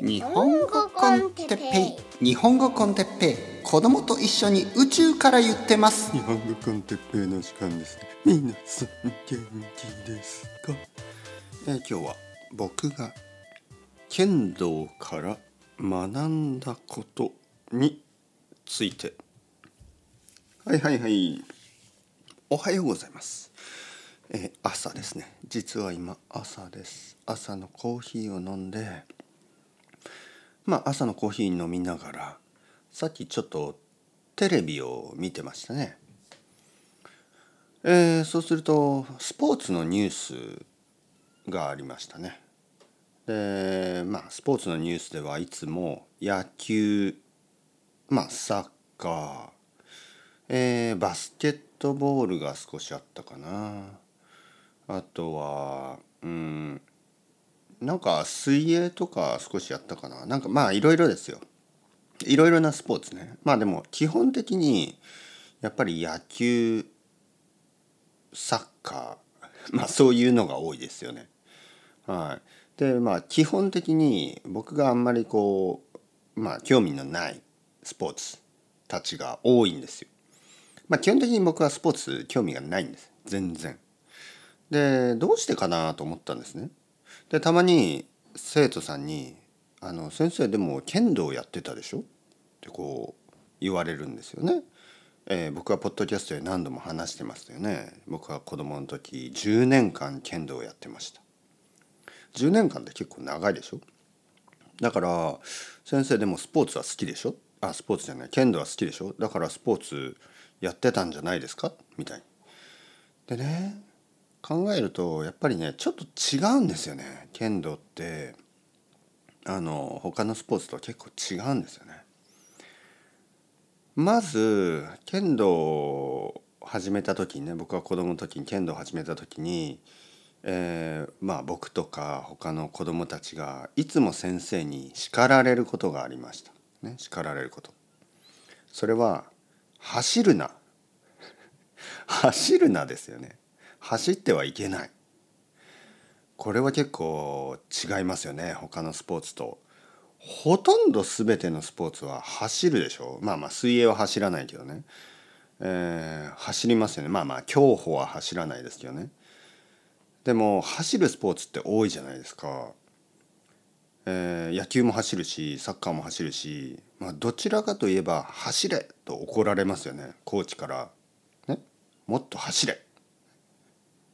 日本語コンテッペイ。日本語コンテッペイ。子供と一緒に宇宙から言ってます。日本語コンテッペイの時間です。ね皆さん元気ですか、えー今日は僕が剣道から学んだことについて。はいはいはい。おはようございます、えー朝ですね。実は今朝です。朝のコーヒーを飲んでまあ朝のコーヒー飲みながらさっきちょっとテレビを見てましたね。えーそうするとスポーツのニュースがありましたね。でまあスポーツのニュースではいつも野球まあサッカー、えーバスケットボールが少しあったかなあとはうんなんか水泳とか少しやったかな。なんかまあいろいろですよ。いろいろなスポーツね。まあでも基本的にやっぱり野球サッカーまあそういうのが多いですよね。はい。でまあ基本的に僕があんまりこうまあ興味のないスポーツたちが多いんですよ。まあ基本的に僕はスポーツ興味がないんです。全然。でどうしてかなと思ったんですね。でたまに生徒さんに「あの先生でも剣道やってたでしょ?」ってこう言われるんですよね。えー僕はポッドキャストで何度も話してますよね。僕は子供の時10年間剣道をやってました。10年間って結構長いでしょ？だから先生でもスポーツは好きでしょ？あスポーツじゃない剣道は好きでしょ？だからスポーツやってたんじゃないですか？みたいに。でね考えるとやっぱりねちょっと違うんですよね剣道ってあの他のスポーツとは結構違うんですよね。まず剣道を始めた時にね僕は子供の時に剣道を始めた時に、えーまあ僕とか他の子供たちがいつも先生に叱られることがありました。ね、叱られること。それは走るな走るなですよね。走ってはいけない。これは結構違いますよね。他のスポーツと。ほとんど全てのスポーツは走るでしょ。うまあまあ水泳は走らないけどね、えー走りますよね。まあまあ競歩は走らないですけどね。でも走るスポーツって多いじゃないですか、えー野球も走るしサッカーも走るし、まあ、どちらかといえば走れと怒られますよね。コーチから、ね、もっと走れ。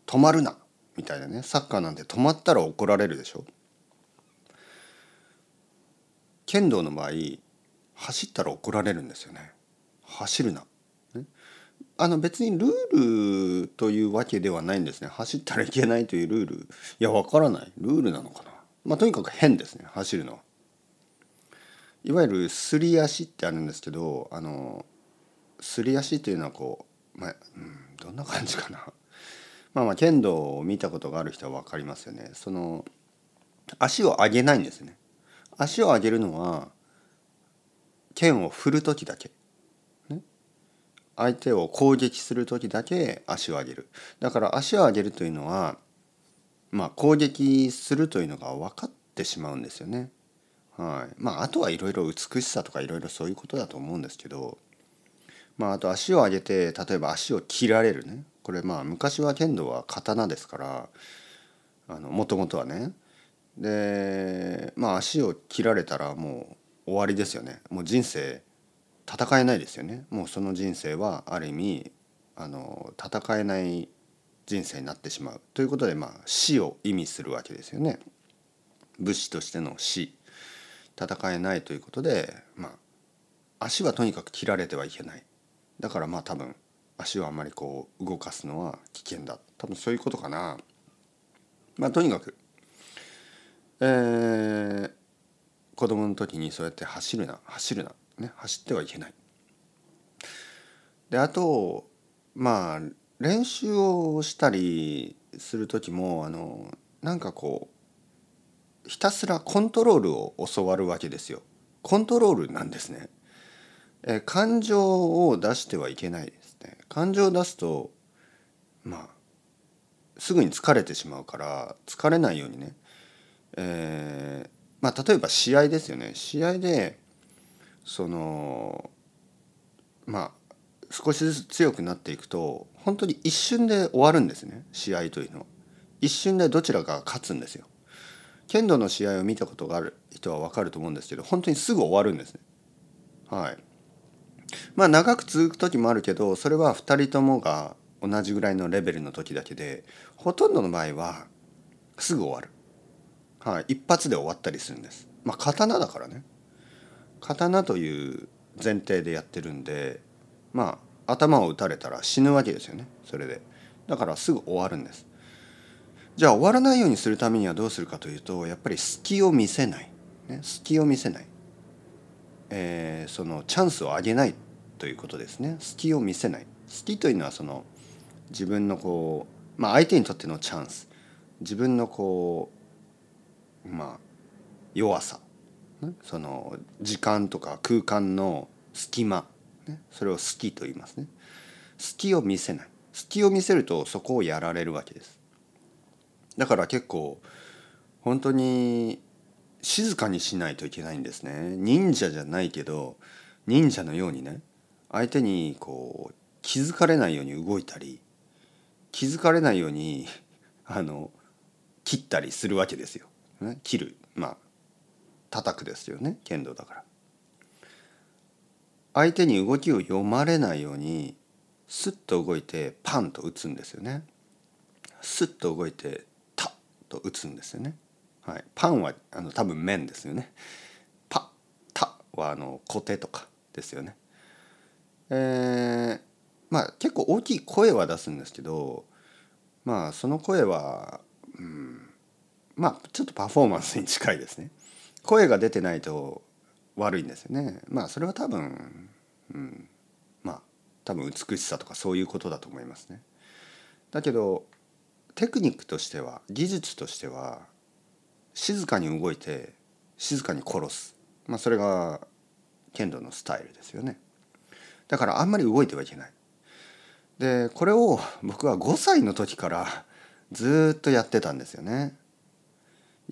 止まるな。みたいなね。サッカーなんて止まったら怒られるでしょ。剣道の場合走ったら怒られるんですよね。走るな、あの別にルールというわけではないんですね。走ったらいけないというルール。いやわからない。ルールなのかな。まあとにかく変ですね。走るのいわゆるすり足ってあるんですけどあのすり足というのはこうまあ、うん、どんな感じかな。まあまあ剣道を見たことがある人は分かりますよね。その足を上げないんですね。足を上げるのは剣を振る時だけ。ね、相手を攻撃する時だけ足を上げる。だから足を上げるというのはまあ攻撃するというのが分かってしまうんですよね。はい。まああとはいろいろ美しさとかいろいろそういうことだと思うんですけど。まあ、あと足を上げて例えば足を切られるねこれまあ昔は剣道は刀ですからもともとはね。でまあ足を切られたらもう終わりですよね。もう人生戦えないですよね。もうその人生はある意味あの戦えない人生になってしまう。ということでまあ死を意味するわけですよね。武士としての死。戦えないということでまあ足はとにかく切られてはいけない。だからまあ多分足をあんまりこう動かすのは危険だ。多分そういうことかな。まあとにかくえー、子供の時にそうやって走るな。走るな。ね。走ってはいけない。であとまあ練習をしたりする時もあのなんかこうひたすらコントロールを教わるわけですよ。コントロールなんですね。えー感情を出してはいけない。ね。感情を出すとまあすぐに疲れてしまうから疲れないようにね、えーまあ例えば試合ですよね。試合でそのまあ少しずつ強くなっていくと本当に一瞬で終わるんですね。試合というのは。一瞬でどちらかが勝つんですよ。剣道の試合を見たことがある人は分かると思うんですけど本当にすぐ終わるんですね。はい。まあ長く続く時もあるけどそれは2人ともが同じぐらいのレベルの時だけでほとんどの場合はすぐ終わる、はい、一発で終わったりするんです。まあ刀だからね。刀という前提でやってるんでまあ頭を打たれたら死ぬわけですよね。それで。だからすぐ終わるんです。じゃあ終わらないようにするためにはどうするかというとやっぱり隙を見せない、ね、隙を見せない、えー、そのチャンスを上げない。ということですね。隙を見せない。隙というのはその自分のこう、まあ、相手にとってのチャンス。自分のこうまあ弱さ。その時間とか空間の隙間、ね、それを隙と言いますね。隙を見せない。隙を見せるとそこをやられるわけです。だから結構本当に静かにしないといけないんですね。忍者じゃないけど忍者のようにね。相手にこう気づかれないように動いたり気づかれないように あの切ったりするわけですよ。切るまあ叩くですよね剣道だから。相手に動きを読まれないようにスッと動いてパンと打つんですよね。スッと動いてタッと打つんですよね。はい、パンはあの多分麺ですよね。パッタはあの小手とかですよね。えー、まあ結構大きい声は出すんですけどまあその声は、うん、まあちょっとパフォーマンスに近いですね。声が出てないと悪いんですよね。まあそれは多分、うん、まあ多分美しさとかそういうことだと思いますね。だけどテクニックとしては技術としては静かに動いて静かに殺す、まあ、それが剣道のスタイルですよね。だからあんまり動いてはいけない。でこれを僕は5歳の時からずっとやってたんですよね。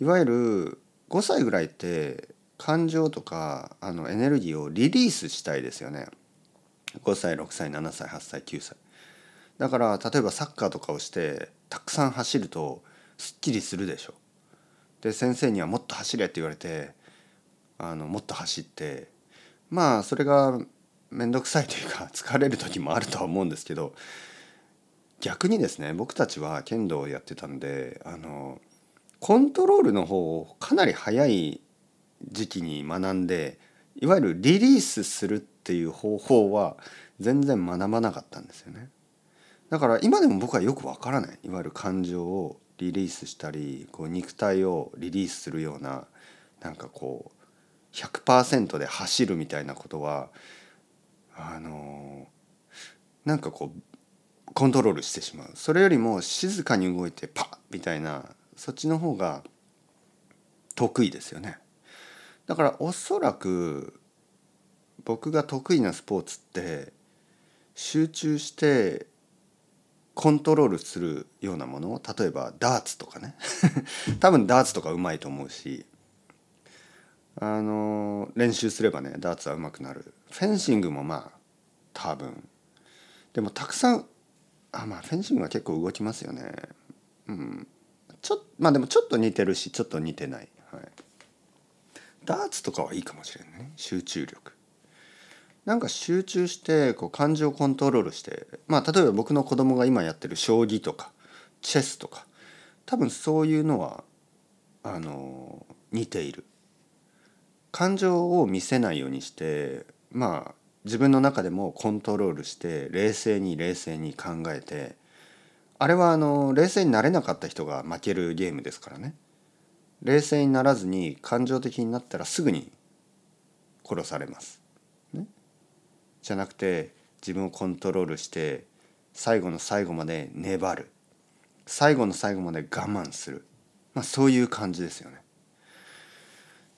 いわゆる5歳ぐらいって感情とかあのエネルギーをリリースしたいですよね。5歳6歳7歳8歳9歳。だから例えばサッカーとかをしてたくさん走るとすっきりするでしょ。で先生にはもっと走れって言われてあのもっと走ってまあそれが面倒くさいというか疲れる時もあるとは思うんですけど逆にですね僕たちは剣道をやってたんであのコントロールの方をかなり早い時期に学んでいわゆるリリースするっていう方法は全然学ばなかったんですよね。だから今でも僕はよくわからないいわゆる感情をリリースしたりこう肉体をリリースするようななんかこう100%で走るみたいなことはあのなんかこうコントロールしてしまう。それよりも静かに動いてパッみたいなそっちの方が得意ですよね。だからおそらく僕が得意なスポーツって集中してコントロールするようなもの例えばダーツとかね。多分ダーツとかうまいと思うしあの練習すればねダーツはうまくなる。フェンシングもまあ多分。でもたくさんあまあフェンシングは結構動きますよね。うん。ちょまあでもちょっと似てるしちょっと似てない、はい、ダーツとかはいいかもしれないね。集中力。なんか集中してこう感情をコントロールしてまあ例えば僕の子供が今やってる将棋とかチェスとか多分そういうのはあの似ている。感情を見せないようにしてまあ自分の中でもコントロールして冷静に冷静に考えてあれはあの冷静になれなかった人が負けるゲームですからね冷静にならずに感情的になったらすぐに殺されます。ね、じゃなくて自分をコントロールして最後の最後まで粘る最後の最後まで我慢する、まあ、そういう感じですよね。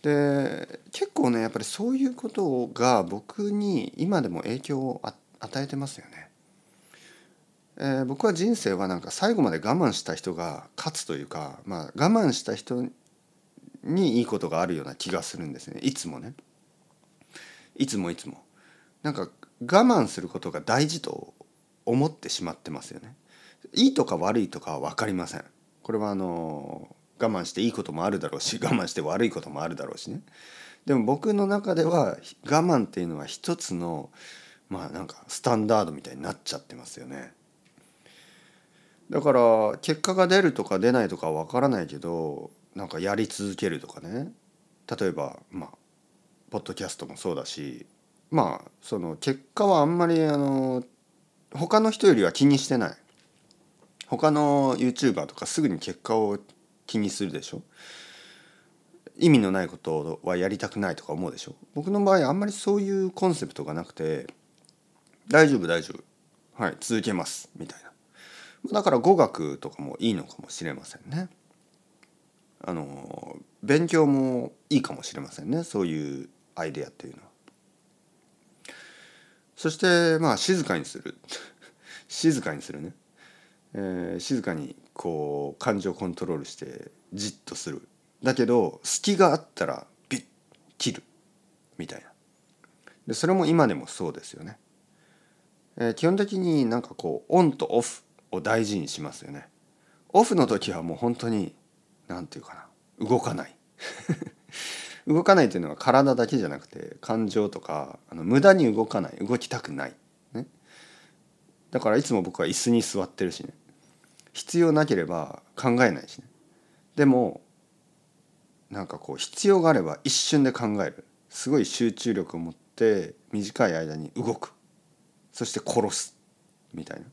で結構ねやっぱりそういうことが僕に今でも影響を与えてますよね。えー、僕は人生はなんか最後まで我慢した人が勝つというか、まあ、我慢した人にいいことがあるような気がするんですね。いつもね。いつもいつも。なんか我慢することが大事と思ってしまってますよね。いいとか悪いとかは分かりません。これはあの我慢していいこともあるだろうし我慢して悪いこともあるだろうしね。でも僕の中では我慢っていうのは一つのまあなんかスタンダードみたいになっちゃってますよね。だから結果が出るとか出ないとかは分からないけどなんかやり続けるとかね。例えばまあポッドキャストもそうだしまあその結果はあんまりあの他の人よりは気にしてない。他の YouTuber とかすぐに結果を気にするでしょ。意味のないことはやりたくないとか思うでしょ？僕の場合あんまりそういうコンセプトがなくて大丈夫大丈夫。はい続けます。みたいな。だから語学とかもいいのかもしれませんね。あの勉強もいいかもしれませんね。そういうアイデアっていうのは。そしてまあ静かにする。静かにするね、えー、静かにこう感情をコントロールしてじっとする。だけど隙があったらビッ切る。みたいな。でそれも今でもそうですよね、えー、基本的になんかこうオンとオフを大事にしますよね。オフの時はもう本当に何て言うかな。動かない。動かないというのは体だけじゃなくて感情とかあの無駄に動かない。動きたくない、ね、だからいつも僕は椅子に座ってるしね。必要なければ考えないしね。でもなんかこう必要があれば一瞬で考える。すごい集中力を持って短い間に動く。そして殺すみたいな。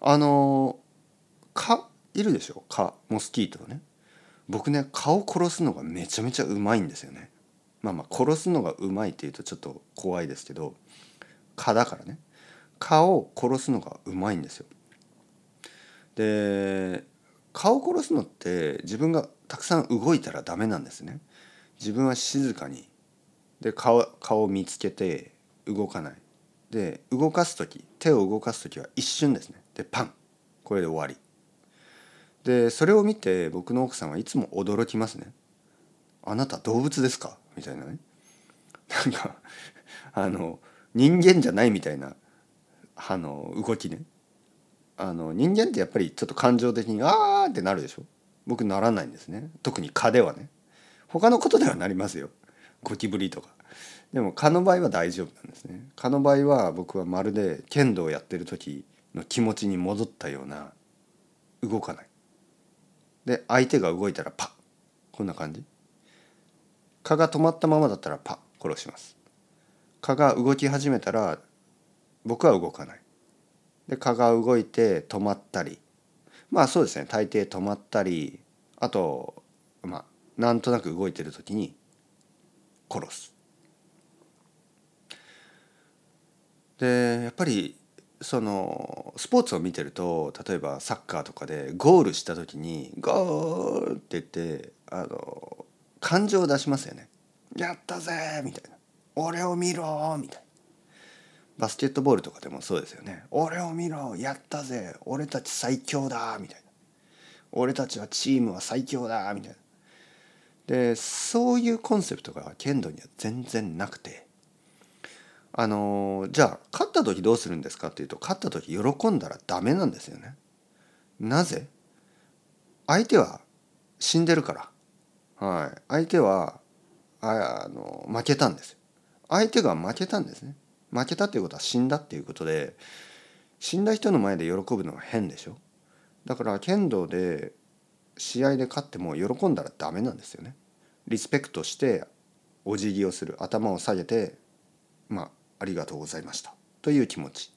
あの蚊いるでしょ？蚊モスキートね。僕ね蚊を殺すのがめちゃめちゃうまいんですよね。まあまあ殺すのがうまいっていうとちょっと怖いですけど蚊だからね。蚊を殺すのがうまいんですよ。で蚊を殺すのって自分がたくさん動いたらダメなんですね。自分は静かに。で顔顔を見つけて動かない。で動かす時手を動かす時は一瞬ですね。でパン。これで終わり。でそれを見て僕の奥さんはいつも驚きますね「あなた動物ですか?」みたいなね。なんかあの人間じゃないみたいなあの動きね。あの人間ってやっぱりちょっと感情的に「あー」ってなるでしょ？僕ならないんですね。特に蚊ではね。他のことではなりますよ。ゴキブリとか。でも蚊の場合は大丈夫なんですね。蚊の場合は僕はまるで剣道をやってる時の気持ちに戻ったような動かない。で相手が動いたらパッ。こんな感じ。蚊が止まったままだったらパッ。殺します。蚊が動き始めたら僕は動かない。で蚊が動いて止まったりまあそうですね大抵止まったりあとまあなんとなく動いてる時に殺すでやっぱりそのスポーツを見てると例えばサッカーとかでゴールした時に「ゴール!」って言ってあの感情を出しますよね。やったぜみたいな「俺を見ろ!」みたいな。バスケットボールとかでもそうですよね。俺を見ろやったぜ俺たち最強だみたいな。俺たちはチームは最強だみたいな。でそういうコンセプトが剣道には全然なくてあのじゃあ勝った時どうするんですかっていうと勝った時喜んだらダメなんですよね。なぜ？相手は死んでるから、はい、相手はあの負けたんです相手が負けたんですね負けたっていうことは死んだっていうことで死んだ人の前で喜ぶのは変でしょ？だから剣道で試合で勝っても喜んだらダメなんですよね。リスペクトしてお辞儀をする頭を下げてまあありがとうございました。という気持ち。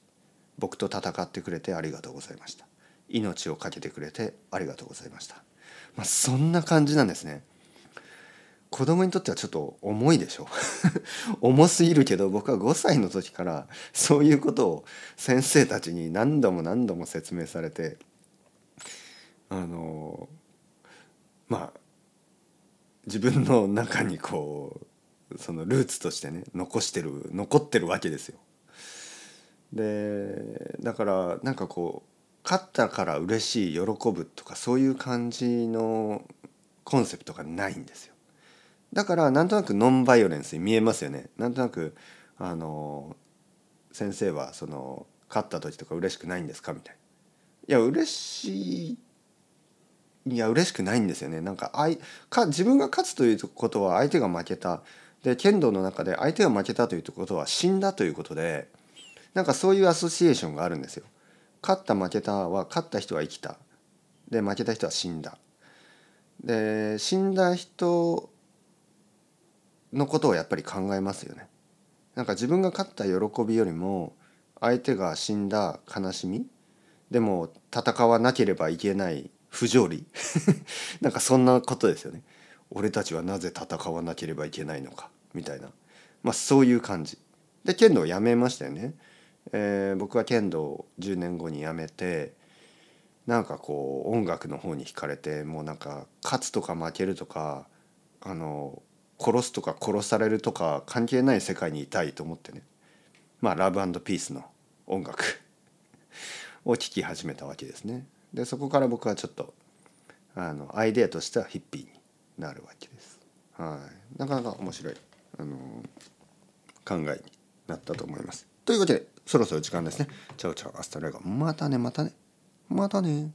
僕と戦ってくれてありがとうございました。命を懸けてくれてありがとうございました、まあ、そんな感じなんですね。子供にとってはちょっと重いでしょ 重すぎるけど僕は5歳の時からそういうことを先生たちに何度も何度も説明されてあのまあ自分の中にこうそのルーツとしてね残してる残ってるわけですよ。でだからなんかこう勝ったから嬉しい喜ぶとかそういう感じのコンセプトがないんですよだからなんとなくノンバイオレンスに見えますよね。なんとなくあの先生はその勝った時とか嬉しくないんですか？みたいな。いや嬉しいいや嬉しくないんですよね。なんかあいか自分が勝つということは相手が負けた。で剣道の中で相手が負けたということは死んだということでなんかそういうアソシエーションがあるんですよ。勝った負けたは勝った人は生きた。で負けた人は死んだ。で死んだ人のことをやっぱり考えますよね。なんか自分が勝った喜びよりも相手が死んだ悲しみでも戦わなければいけない不条理 なんかそんなことですよね。俺たちはなぜ戦わなければいけないのかみたいな、まあ、そういう感じ。で剣道をやめましたよね。えー、僕は剣道を10年後にやめてなんかこう音楽の方に惹かれてもうなんか勝つとか負けるとかあの殺すとか殺されるとか関係ない世界にいたいと思ってねまあラブピースの音楽 を聴き始めたわけですね。でそこから僕はちょっとあのアイデアとしてはヒッピーになるわけです。はい、なかなか面白いあの考えになったと思います。というわけでそろそろ時間ですね。チャオチャオ hasta luego またねまたねまたね。